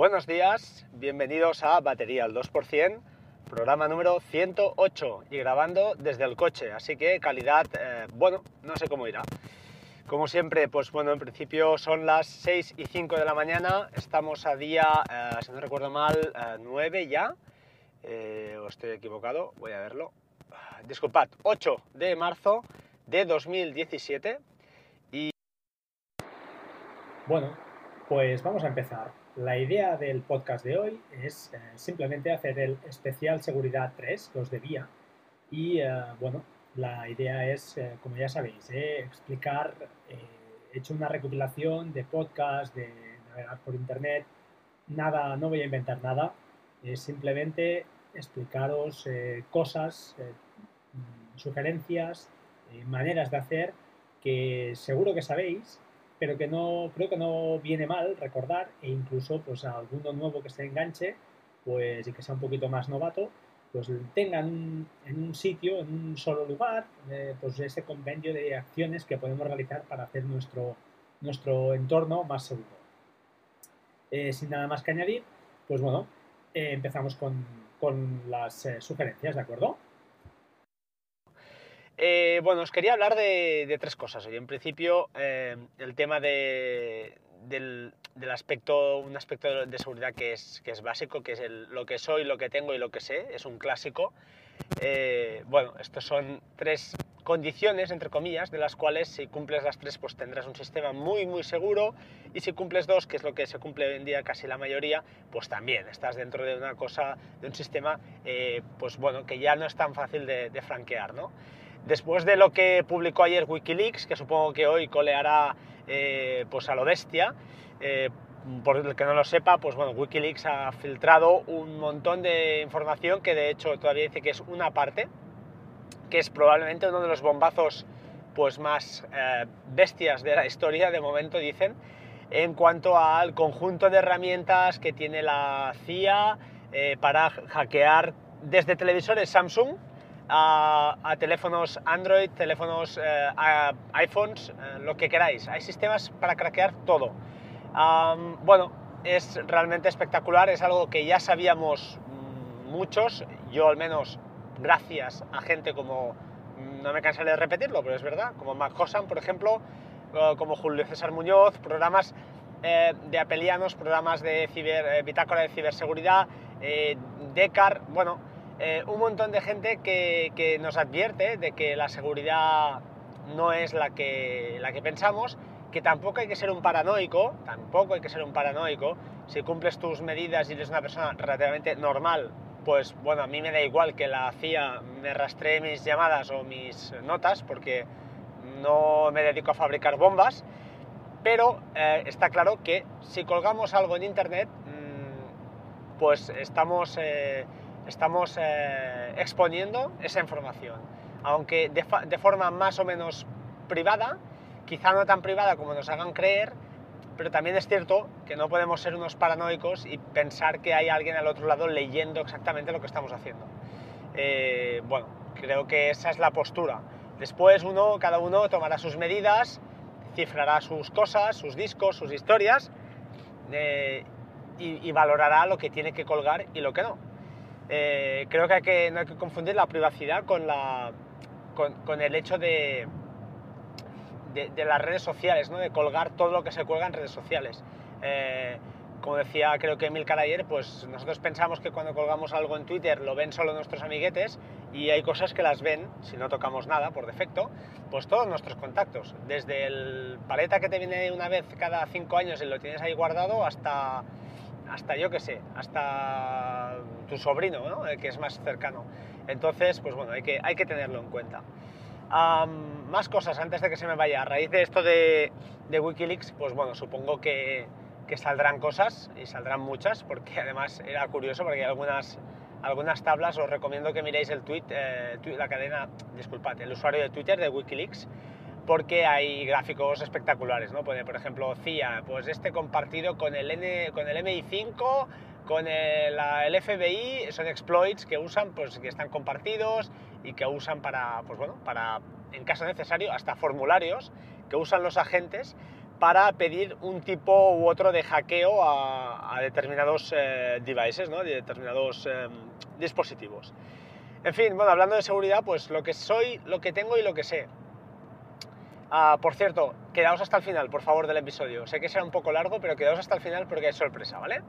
Buenos días, bienvenidos a Batería al 2%, programa número 108 y grabando desde el coche, así que calidad, eh, bueno, no sé cómo irá. Como siempre, pues bueno, en principio son las 6 y 5 de la mañana, estamos a día, eh, si no recuerdo mal, 9 ya, eh, o estoy equivocado, voy a verlo, disculpad, 8 de marzo de 2017 y... Bueno, pues vamos a empezar. La idea del podcast de hoy es eh, simplemente hacer el especial Seguridad 3 que os debía. Y eh, bueno, la idea es, eh, como ya sabéis, explicar, he hecho una recopilación de podcast, de navegar por internet. Nada, no voy a inventar nada, simplemente explicaros cosas, sugerencias, maneras de hacer que seguro que sabéis pero que no creo que no viene mal recordar e incluso pues a alguno nuevo que se enganche pues y que sea un poquito más novato pues tengan en un sitio en un solo lugar eh, pues ese convenio de acciones que podemos realizar para hacer nuestro nuestro entorno más seguro. Eh, sin nada más que añadir pues bueno eh, empezamos con, con las sugerencias de acuerdo eh, bueno, os quería hablar de, tres cosas hoy. En principio, eh, el tema del, aspecto, un aspecto de seguridad que es, básico, que es lo que soy, lo que tengo y lo que sé, es un clásico. Eh, bueno, estos son tres condiciones, entre comillas, de las cuales si cumples las tres, pues tendrás un sistema muy, muy seguro, y si cumples dos, que es lo que se cumple hoy en día casi la mayoría, pues también estás dentro de una cosa, de un sistema, pues bueno, que ya no es tan fácil de, de franquear, ¿no? Después de lo que publicó ayer Wikileaks, que supongo que hoy coleará eh, pues a lo bestia, eh, por el que no lo sepa, pues bueno, Wikileaks ha filtrado un montón de información que de hecho todavía dice que es una parte, que es probablemente uno de los bombazos pues más eh, bestias de la historia, de momento dicen, en cuanto al conjunto de herramientas que tiene la CIA para hackear desde televisores Samsung, a, teléfonos Android, teléfonos eh, iPhones, eh, lo que queráis. Hay sistemas para craquear todo. bueno, es realmente espectacular, es algo que ya sabíamos mm, muchos, yo al menos gracias a gente como, mm, no me cansaré de repetirlo, pero es verdad, como Mac por ejemplo, como Julio César Muñoz, programas eh, de apelianos, programas de ciber, bitácora de ciberseguridad, Decar, bueno, eh, un montón de gente que, nos advierte de que la seguridad no es la que, la que pensamos, que tampoco hay que ser un paranoico, tampoco hay que ser un paranoico, si cumples tus medidas y eres una persona relativamente normal, pues bueno, a mí me da igual que la CIA me rastree mis llamadas o mis notas, porque no me dedico a fabricar bombas, pero eh, está claro que si colgamos algo en Internet, mm, pues estamos... Eh, estamos eh, exponiendo esa información. Aunque de, forma más o menos privada, quizá no tan privada como nos hagan creer, pero también es cierto que no podemos ser unos paranoicos y pensar que hay alguien al otro lado leyendo exactamente lo que estamos haciendo. Eh, bueno, creo que esa es la postura. Después uno, cada uno tomará sus medidas, cifrará sus cosas, sus discos, sus historias eh, y valorará lo que tiene que colgar y lo que no. Eh, creo que, hay que no hay que confundir la privacidad con, la, con, el hecho de, de, las redes sociales, ¿no? de colgar todo lo que se cuelga en redes sociales. Eh, como decía creo que Emil ayer, pues nosotros pensamos que cuando colgamos algo en Twitter lo ven solo nuestros amiguetes y hay cosas que las ven, si no tocamos nada por defecto, pues todos nuestros contactos. Desde el paleta que te viene una vez cada cinco años y lo tienes ahí guardado hasta hasta yo que sé, hasta tu sobrino, ¿no? el que es más cercano. Entonces, pues bueno, hay que, hay que tenerlo en cuenta. más cosas antes de que se me vaya. A raíz de esto de, Wikileaks, pues bueno, supongo que, que, saldrán cosas y saldrán muchas, porque además era curioso, porque hay algunas, algunas tablas, os recomiendo que miréis el tweet, eh, la cadena, disculpad, el usuario de Twitter de Wikileaks, porque hay gráficos espectaculares, ¿no? Por ejemplo, CIA, pues este compartido con el, N, con el MI5, con el, FBI, son exploits que usan, pues que están compartidos y que usan para, pues bueno, para, en caso necesario, hasta formularios que usan los agentes para pedir un tipo u otro de hackeo a, determinados eh, devices, ¿no? de determinados em, dispositivos. En fin, bueno, hablando de seguridad, pues lo que soy, lo que tengo y lo que sé. Ah, por cierto, quedaos hasta el final, por favor, del episodio. Sé que será un poco largo, pero quedaos hasta el final porque es sorpresa, ¿vale?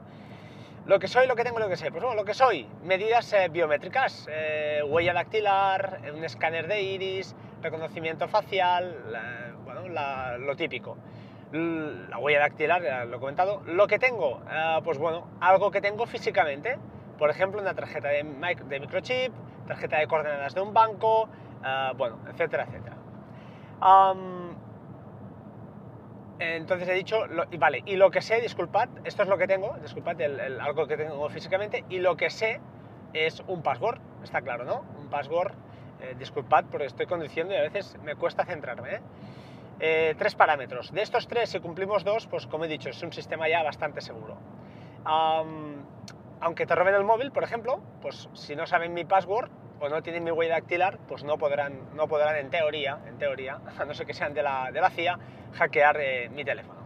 Lo que soy, lo que tengo lo que sé. Pues bueno, lo que soy, medidas eh, biométricas, eh, huella dactilar, un escáner de iris, reconocimiento facial, bueno, lo típico. La huella dactilar, ya lo he comentado. Lo que tengo, ah, pues bueno, algo que tengo físicamente. Por ejemplo, una tarjeta de, de microchip, tarjeta de coordenadas de un banco, ah, bueno, etcétera, etcétera. Entonces he dicho, y vale, y lo que sé, disculpad, esto es lo que tengo, disculpad, algo que tengo físicamente, y lo que sé es un password, está claro, ¿no? Un password, eh, disculpad porque estoy conduciendo y a veces me cuesta centrarme, ¿eh? Eh, tres parámetros. De estos tres, si cumplimos dos, pues como he dicho, es un sistema ya bastante seguro. Aunque te roben el móvil, por ejemplo, pues si no saben mi password, o no tienen mi huella dactilar, pues no podrán, no podrán en teoría, en teoría, a no ser que sean de la, de la CIA, hackear eh, mi teléfono.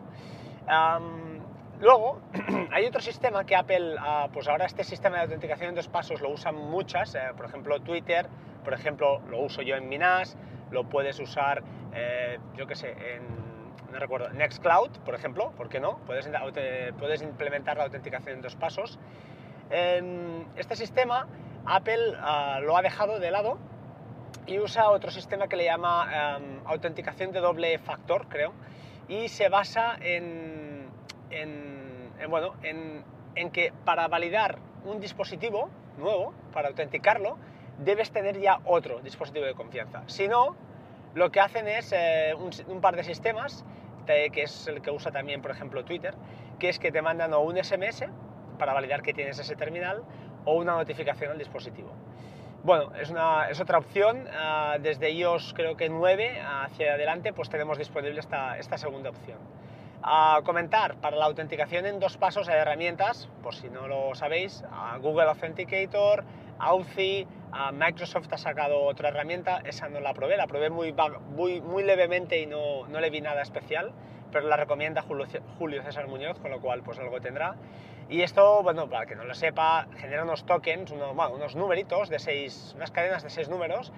luego, hay otro sistema que Apple, ah, pues ahora este sistema de autenticación en dos pasos lo usan muchas, eh, por ejemplo Twitter, por ejemplo lo uso yo en mi NAS, lo puedes usar, eh, yo qué sé, en no recuerdo, Nextcloud, por ejemplo, ¿por qué no? Puedes implementar la autenticación en dos pasos. Este sistema Apple ah, lo ha dejado de lado y usa otro sistema que le llama em, autenticación de doble factor, creo, y se basa en, bueno, en, que para validar un dispositivo nuevo, para autenticarlo, debes tener ya otro dispositivo de confianza. Si no, lo que hacen es eh, un, par de sistemas, que es el que usa también, por ejemplo, Twitter, que es que te mandan un SMS para validar que tienes ese terminal o una notificación al dispositivo. Bueno, es, una, es otra opción. Ah, desde iOS creo que 9 hacia adelante pues tenemos disponible esta, esta segunda opción. A comentar, para la autenticación en dos pasos hay herramientas, por si no lo sabéis, Google Authenticator, Authy, Microsoft ha sacado otra herramienta, esa no la probé, la probé muy, muy, muy levemente y no, no le vi nada especial, pero la recomienda Julio César Muñoz, con lo cual pues algo tendrá. Y esto, bueno, para que no lo sepa, genera unos tokens, unos, numeritos de seis, unas cadenas de seis números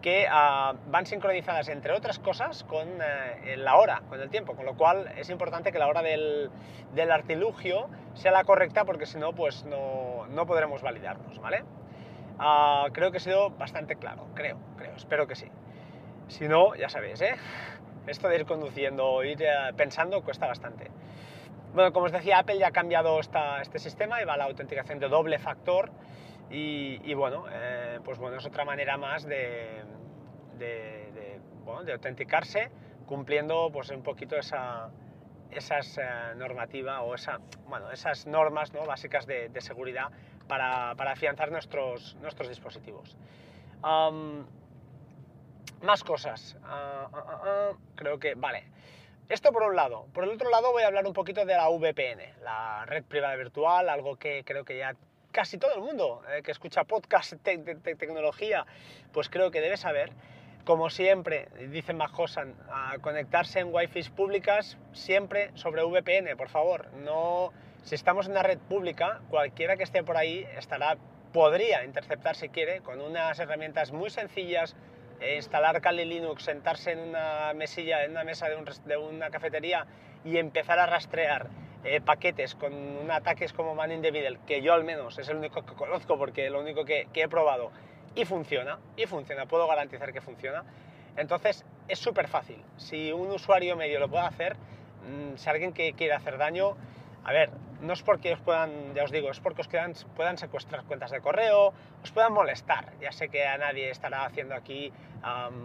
que ah, van sincronizadas, entre otras cosas, con eh, la hora, con el tiempo, con lo cual es importante que la hora del, del artilugio sea la correcta porque si no, pues no, no podremos validarnos, ¿vale? Ah, creo que he sido bastante claro, creo, creo, espero que sí. Si no, ya sabéis, ¿eh? Esto de ir conduciendo, ir eh, pensando cuesta bastante. Bueno, como os decía, Apple ya ha cambiado este sistema y va a la autenticación de doble factor y, bueno, eh, pues bueno, es otra manera más de, de, autenticarse cumpliendo pues un poquito esa, esas eh, normativa o esa, bueno, esas normas ¿no? básicas de, seguridad para, para, afianzar nuestros, nuestros dispositivos. más cosas. Ah, ah, ah, creo que, vale. Esto por un lado. Por el otro lado voy a hablar un poquito de la VPN, la red privada virtual, algo que creo que ya casi todo el mundo eh, que escucha podcast de, tecnología, pues creo que debe saber. Como siempre, dice Majosan, a conectarse en wifi públicas siempre sobre VPN, por favor. No, si estamos en una red pública, cualquiera que esté por ahí estará, podría interceptar si quiere, con unas herramientas muy sencillas, eh, instalar Kali Linux, sentarse en una mesilla, en una mesa de, una cafetería y empezar a rastrear eh, paquetes con ataques como Man in the Middle, que yo al menos es el único que conozco porque es lo único que, he probado y funciona, y funciona, puedo garantizar que funciona. Entonces es súper fácil. Si un usuario medio lo puede hacer, mm, si alguien que quiere hacer daño, a ver, no es porque os puedan, ya os digo, es porque os puedan secuestrar cuentas de correo, os puedan molestar. Ya sé que a nadie estará haciendo aquí,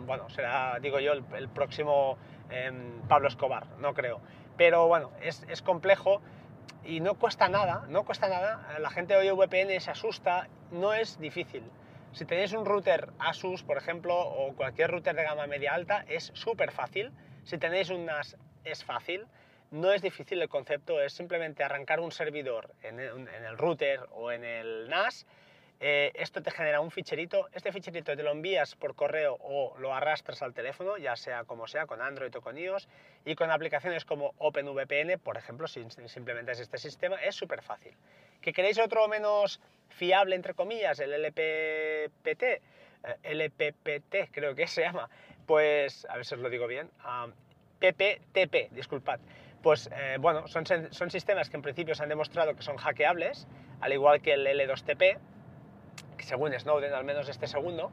bueno, será, digo yo, el, próximo em, Pablo Escobar, no creo. Pero bueno, es, es, complejo y no cuesta nada, no cuesta nada. La gente oye VPN, se asusta, no es difícil. Si tenéis un router Asus, por ejemplo, o cualquier router de gama media alta, es súper fácil. Si tenéis un NAS, es fácil. No es difícil el concepto, es simplemente arrancar un servidor en el, router o en el NAS eh, esto te genera un ficherito, este ficherito te lo envías por correo o lo arrastras al teléfono, ya sea como sea, con Android o con iOS, y con aplicaciones como OpenVPN, por ejemplo, si simplemente es este sistema, es súper fácil. ¿Que queréis otro menos fiable, entre comillas, el LPPT? Eh, LPPT creo que se llama, pues, a ver si os lo digo bien, PPTP, disculpad. Pues eh, bueno, son, son sistemas que en principio se han demostrado que son hackeables, al igual que el L2TP, según Snowden, al menos este segundo.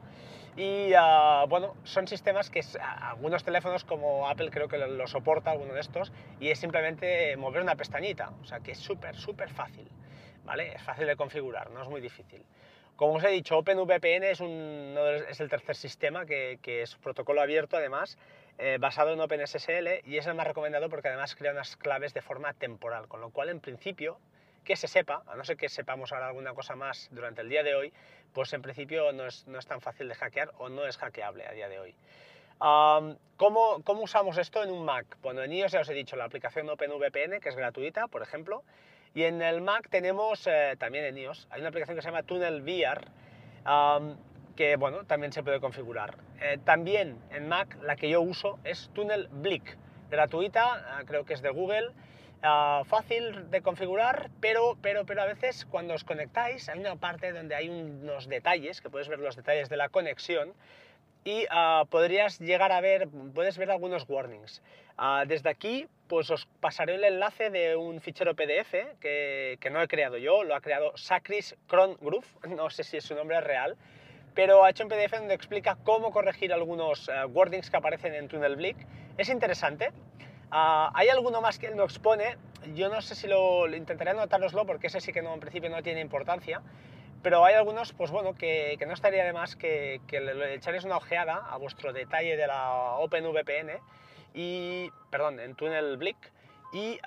Y ah, bueno, son sistemas que algunos teléfonos como Apple creo que lo, soporta, alguno de estos, y es simplemente mover una pestañita, o sea que es súper, súper fácil, ¿vale? Es fácil de configurar, no es muy difícil. Como os he dicho, OpenVPN es, un, es el tercer sistema que, que es protocolo abierto además, eh, basado en OpenSSL y es el más recomendado porque además crea unas claves de forma temporal, con lo cual en principio que se sepa, a no ser que sepamos ahora alguna cosa más durante el día de hoy, pues en principio no es, no es tan fácil de hackear o no es hackeable a día de hoy. ¿cómo, ¿cómo, usamos esto en un Mac? Bueno, en iOS ya os he dicho la aplicación OpenVPN, que es gratuita, por ejemplo, y en el Mac tenemos, eh, también en iOS, hay una aplicación que se llama Tunnel VR, que bueno, también se puede configurar. Eh, también en Mac la que yo uso es Tunnel Blick, gratuita, ah, creo que es de Google, Ah, fácil de configurar, pero, pero, pero a veces cuando os conectáis hay una parte donde hay unos detalles, que puedes ver los detalles de la conexión, y ah, podrías llegar a ver, puedes ver algunos warnings. Ah, desde aquí, pues os pasaré el enlace de un fichero PDF que, que no he creado yo, lo ha creado Sacris Cron Groove, no sé si es su nombre real, pero ha hecho un PDF donde explica cómo corregir algunos warnings que aparecen en Tunnel Blick. Es interesante. Ah, hay alguno más que él no expone, yo no sé si lo, intentaré anotároslo porque ese sí que no, en principio no tiene importancia, pero hay algunos, pues bueno, que, no estaría de más que, que le, echaréis una ojeada a vuestro detalle de la OpenVPN y, perdón, en Tunnel Blick y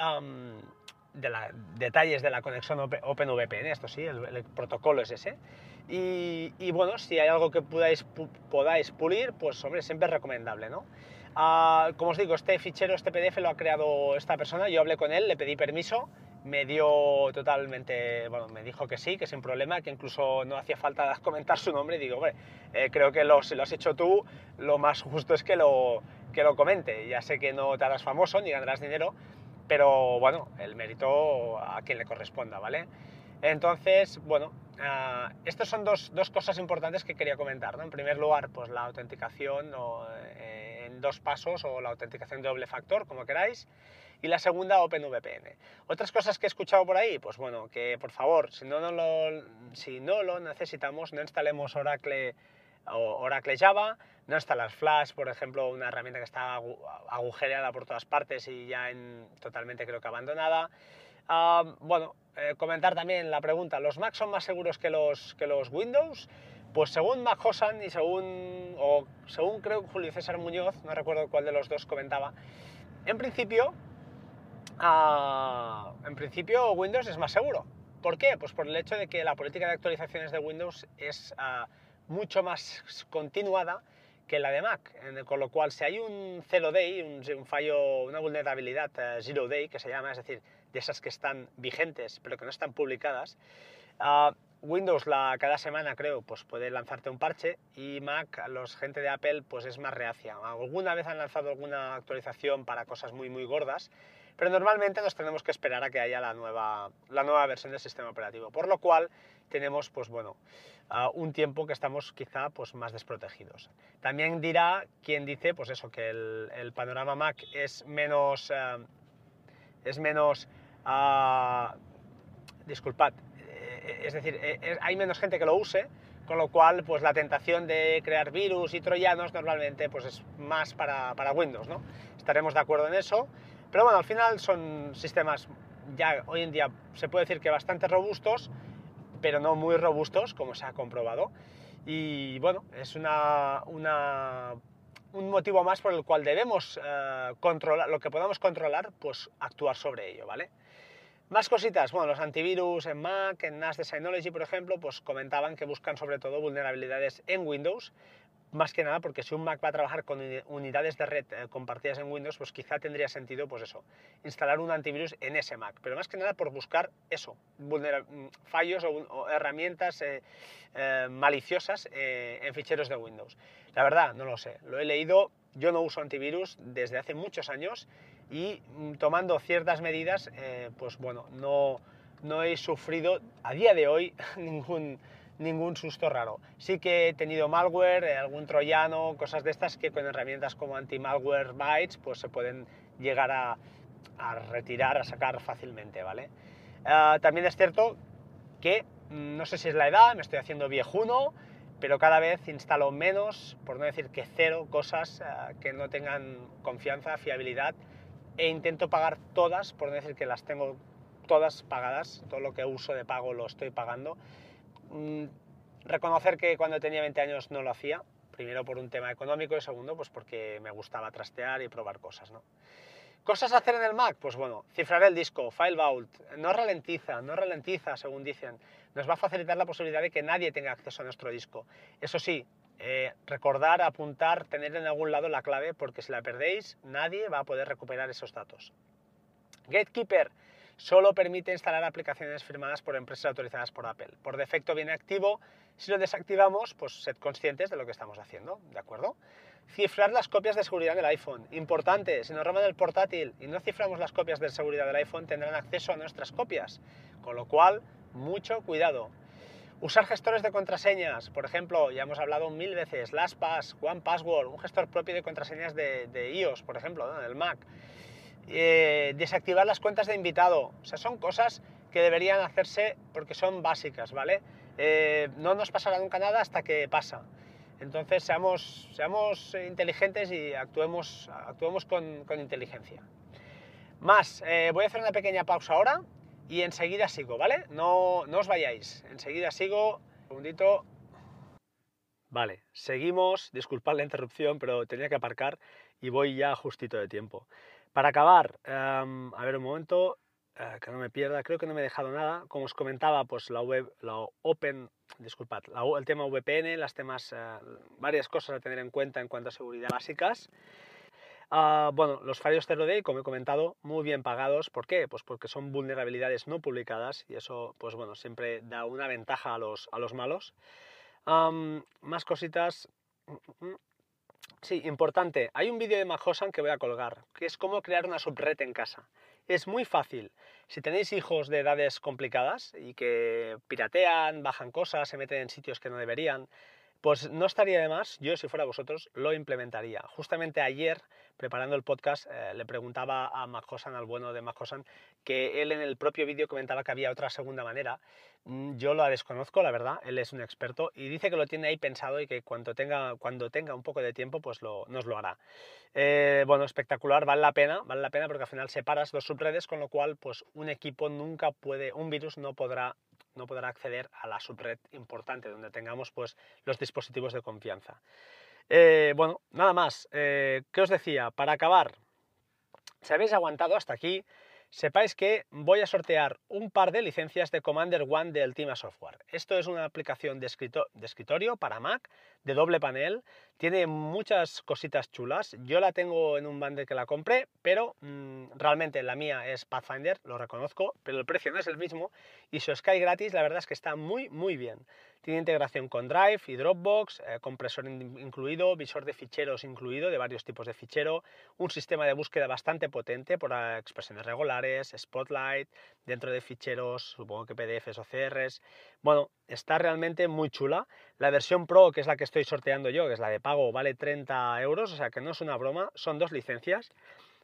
de la, detalles de la conexión OpenVPN, esto sí, el, protocolo es ese. Y, y, bueno, si hay algo que podáis, podáis pulir, pues hombre, siempre es recomendable, ¿no? Ah, como os digo, este fichero, este PDF lo ha creado esta persona, yo hablé con él, le pedí permiso, me dio totalmente, bueno, me dijo que sí, que sin problema, que incluso no hacía falta comentar su nombre, y digo, hombre, eh, creo que lo, si lo has hecho tú, lo más justo es que lo, que lo comente, ya sé que no te harás famoso ni ganarás dinero, pero bueno, el mérito a quien le corresponda, ¿vale? Entonces, bueno, uh, estas son dos, dos, cosas importantes que quería comentar, ¿no? En primer lugar, pues la autenticación eh, dos pasos o la autenticación doble factor, como queráis, y la segunda OpenVPN. Otras cosas que he escuchado por ahí, pues bueno, que por favor, si no, no lo, si no lo necesitamos, no instalemos Oracle o Oracle Java, no instalar Flash, por ejemplo, una herramienta que está agujereada por todas partes y ya en, totalmente creo que abandonada. Ah, bueno, eh, comentar también la pregunta, ¿los Mac son más seguros que los, que los Windows? Pues según Mac y según, o según creo Julio César Muñoz, no recuerdo cuál de los dos comentaba, en principio, ah, en principio Windows es más seguro. ¿Por qué? Pues por el hecho de que la política de actualizaciones de Windows es ah, mucho más continuada que la de Mac, con lo cual si hay un zero day, un, fallo, una vulnerabilidad uh, zero day que se llama, es decir, de esas que están vigentes pero que no están publicadas, uh, Windows la, cada semana creo pues puede lanzarte un parche y Mac, los gente de Apple pues es más reacia. Alguna vez han lanzado alguna actualización para cosas muy muy gordas, pero normalmente nos tenemos que esperar a que haya la nueva, la nueva versión del sistema operativo, por lo cual tenemos pues bueno un tiempo que estamos quizá pues más desprotegidos. También dirá quien dice pues eso que el, panorama Mac es menos eh, es menos uh, disculpad es decir, eh, hay menos gente que lo use, con lo cual pues la tentación de crear virus y troyanos normalmente pues es más para, para Windows, ¿no? Estaremos de acuerdo en eso, pero bueno, al final son sistemas ya hoy en día se puede decir que bastante robustos, pero no muy robustos, como se ha comprobado. Y bueno, es una, una, un motivo más por el cual debemos eh, controlar, lo que podamos controlar, pues actuar sobre ello, ¿vale? Más cositas, bueno, los antivirus en Mac, en NAS de Synology, por ejemplo, pues comentaban que buscan sobre todo vulnerabilidades en Windows, más que nada porque si un Mac va a trabajar con unidades de red eh, compartidas en Windows, pues quizá tendría sentido, pues eso, instalar un antivirus en ese Mac, pero más que nada por buscar eso, mm, fallos o, herramientas eh, eh, maliciosas en ficheros de Windows. La verdad, no lo sé, lo he leído, yo no uso antivirus desde hace muchos años y mm, tomando ciertas medidas, pues bueno, no, no he sufrido a día de hoy ningún ningún susto raro. Sí que he tenido malware, eh, algún troyano, cosas de estas que con herramientas como anti-malware bytes pues se pueden llegar a, retirar, a sacar fácilmente, ¿vale? Ah, también es cierto que mm, no sé si es la edad, me estoy haciendo viejuno, pero cada vez instalo menos, por no decir que cero, cosas ah, que no tengan confianza, fiabilidad, e intento pagar todas, por decir que las tengo todas pagadas, todo lo que uso de pago lo estoy pagando, Mm, reconocer que cuando tenía 20 años no lo hacía, primero por un tema económico y segundo pues porque me gustaba trastear y probar cosas. ¿no? ¿Cosas a hacer en el Mac? Pues bueno, cifrar el disco, File Vault, no ralentiza, no ralentiza según dicen, nos va a facilitar la posibilidad de que nadie tenga acceso a nuestro disco. Eso sí, eh, recordar, apuntar, tener en algún lado la clave porque si la perdéis nadie va a poder recuperar esos datos. Gatekeeper, solo permite instalar aplicaciones firmadas por empresas autorizadas por Apple. Por defecto viene activo. Si lo desactivamos, pues sed conscientes de lo que estamos haciendo, ¿de acuerdo? Cifrar las copias de seguridad del iPhone. Importante, si nos roban el portátil y no ciframos las copias de seguridad del iPhone, tendrán acceso a nuestras copias. Con lo cual, mucho cuidado. Usar gestores de contraseñas, por ejemplo, ya hemos hablado mil veces, LastPass, OnePassword, un gestor propio de contraseñas de, iOS, por ejemplo, del Mac. Eh, desactivar las cuentas de invitado. O sea, son cosas que deberían hacerse porque son básicas, ¿vale? Eh, no nos pasará nunca nada hasta que pasa. Entonces, seamos, seamos inteligentes y actuemos, actuemos con, inteligencia. Más, eh, voy a hacer una pequeña pausa ahora y enseguida sigo, ¿vale? No, no os vayáis, enseguida sigo. Un segundito. Vale, seguimos, disculpad la interrupción, pero tenía que aparcar y voy ya justito de tiempo. Para acabar, em, a ver un momento, eh, que no me pierda, creo que no me he dejado nada. Como os comentaba, pues la web, la Open, disculpad, el tema VPN, las temas, eh, varias cosas a tener en cuenta en cuanto a seguridad básicas. Ah, bueno, los fallos Zero Day, como he comentado, muy bien pagados. ¿Por qué? Pues porque son vulnerabilidades no publicadas y eso, pues bueno, siempre da una ventaja a los, a los malos. más cositas. Sí, importante. Hay un vídeo de Mahosan que voy a colgar, que es cómo crear una subred en casa. Es muy fácil. Si tenéis hijos de edades complicadas y que piratean, bajan cosas, se meten en sitios que no deberían, pues no estaría de más, yo si fuera vosotros lo implementaría. Justamente ayer, preparando el podcast, eh, le preguntaba a Majosan, al bueno de Majosan, que él en el propio vídeo comentaba que había otra segunda manera. Mm, yo la desconozco, la verdad, él es un experto y dice que lo tiene ahí pensado y que cuando tenga, cuando tenga un poco de tiempo, pues lo, nos lo hará. Eh, bueno, espectacular, vale la pena, vale la pena porque al final separas dos subredes, con lo cual pues un equipo nunca puede, un virus no podrá no podrá acceder a la subred importante donde tengamos pues, los dispositivos de confianza. Eh, bueno, nada más. Eh, ¿Qué os decía? Para acabar, si habéis aguantado hasta aquí, sepáis que voy a sortear un par de licencias de Commander One del Ultima Software. Esto es una aplicación de, de escritorio para Mac de doble panel tiene muchas cositas chulas. Yo la tengo en un bundle que la compré, pero mm, realmente la mía es Pathfinder, lo reconozco, pero el precio no es el mismo. Y si os cae gratis, la verdad es que está muy, muy bien. Tiene integración con Drive y Dropbox, eh, compresor incluido, visor de ficheros incluido, de varios tipos de fichero, un sistema de búsqueda bastante potente por expresiones regulares, Spotlight, dentro de ficheros, supongo que PDFs o CRs. Bueno, está realmente muy chula. La versión Pro, que es la que estoy sorteando yo, que es la de pago, vale 30 euros, o sea que no es una broma, son dos licencias.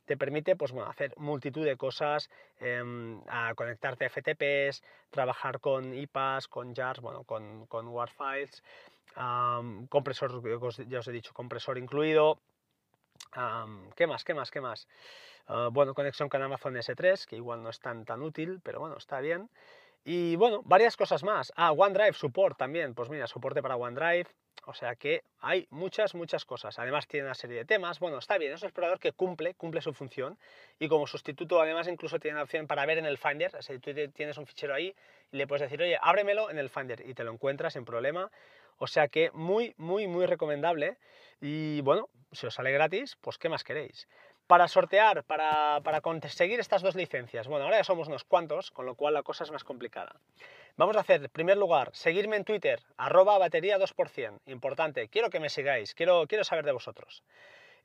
Te permite pues, bueno, hacer multitud de cosas, em, a conectarte FTPs, trabajar con IPAs, con jars, bueno, con, con WAR files, compresor, ya os he dicho, compresor incluido. ¿Qué más? ¿Qué más? ¿Qué más? Ah, bueno, conexión con Amazon S3, que igual no es tan, tan útil, pero bueno, está bien. Y bueno, varias cosas más. Ah, OneDrive Support también. Pues mira, soporte para OneDrive. O sea que hay muchas, muchas cosas. Además tiene una serie de temas. Bueno, está bien, es un explorador que cumple, cumple su función. Y como sustituto, además, incluso tiene la opción para ver en el Finder. O sea, tú tienes un fichero ahí y le puedes decir, oye, ábremelo en el Finder y te lo encuentras sin problema. O sea que muy, muy, muy recomendable. Y bueno, si os sale gratis, pues ¿qué más queréis? Para sortear, para, conseguir estas dos licencias, bueno, ahora ya somos unos cuantos, con lo cual la cosa es más complicada. Vamos a hacer, en primer lugar, seguirme en Twitter, arroba batería 2%, importante, quiero que me sigáis, quiero, quiero saber de vosotros.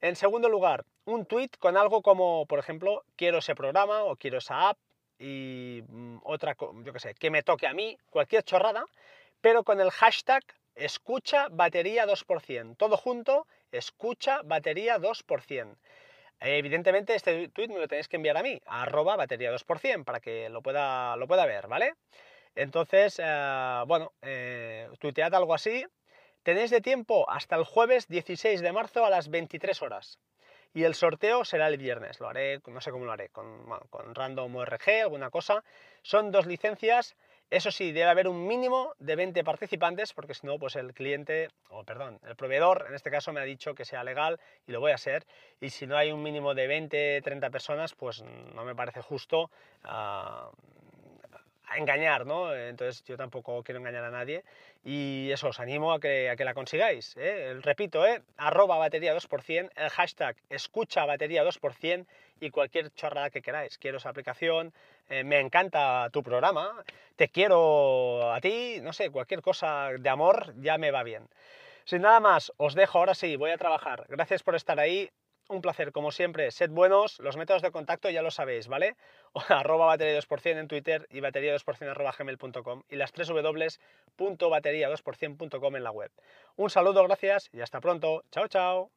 En segundo lugar, un tweet con algo como, por ejemplo, quiero ese programa o quiero esa app y mm, otra, yo qué sé, que me toque a mí, cualquier chorrada, pero con el hashtag escucha batería 2%. Todo junto, escucha batería 2%. Evidentemente este tweet me lo tenéis que enviar a mí, a arroba batería 2%, para que lo pueda, lo pueda ver, ¿vale? Entonces, eh, bueno, eh, tuitead algo así. Tenéis de tiempo hasta el jueves 16 de marzo a las 23 horas. Y el sorteo será el viernes. Lo haré, no sé cómo lo haré, con, con Random ORG, alguna cosa. Son dos licencias eso sí, debe haber un mínimo de 20 participantes porque si no, pues el cliente, o perdón, el proveedor en este caso me ha dicho que sea legal y lo voy a hacer. Y si no hay un mínimo de 20, 30 personas, pues no me parece justo ah, engañar, ¿no? Entonces yo tampoco quiero engañar a nadie y eso, os animo a que, a que la consigáis. ¿eh? Repito, ¿eh? arroba batería 2%, el hashtag escucha batería 2% y cualquier chorrada que queráis. Quiero esa aplicación, eh, me encanta tu programa, te quiero a ti, no sé, cualquier cosa de amor ya me va bien. Sin nada más, os dejo, ahora sí, voy a trabajar. Gracias por estar ahí, un placer, como siempre, sed buenos, los métodos de contacto ya lo sabéis, ¿vale? arroba batería 2% en Twitter y batería 2% arroba gmail.com y las 3 w.batería2%.com en la web. Un saludo, gracias y hasta pronto. Chao, chao.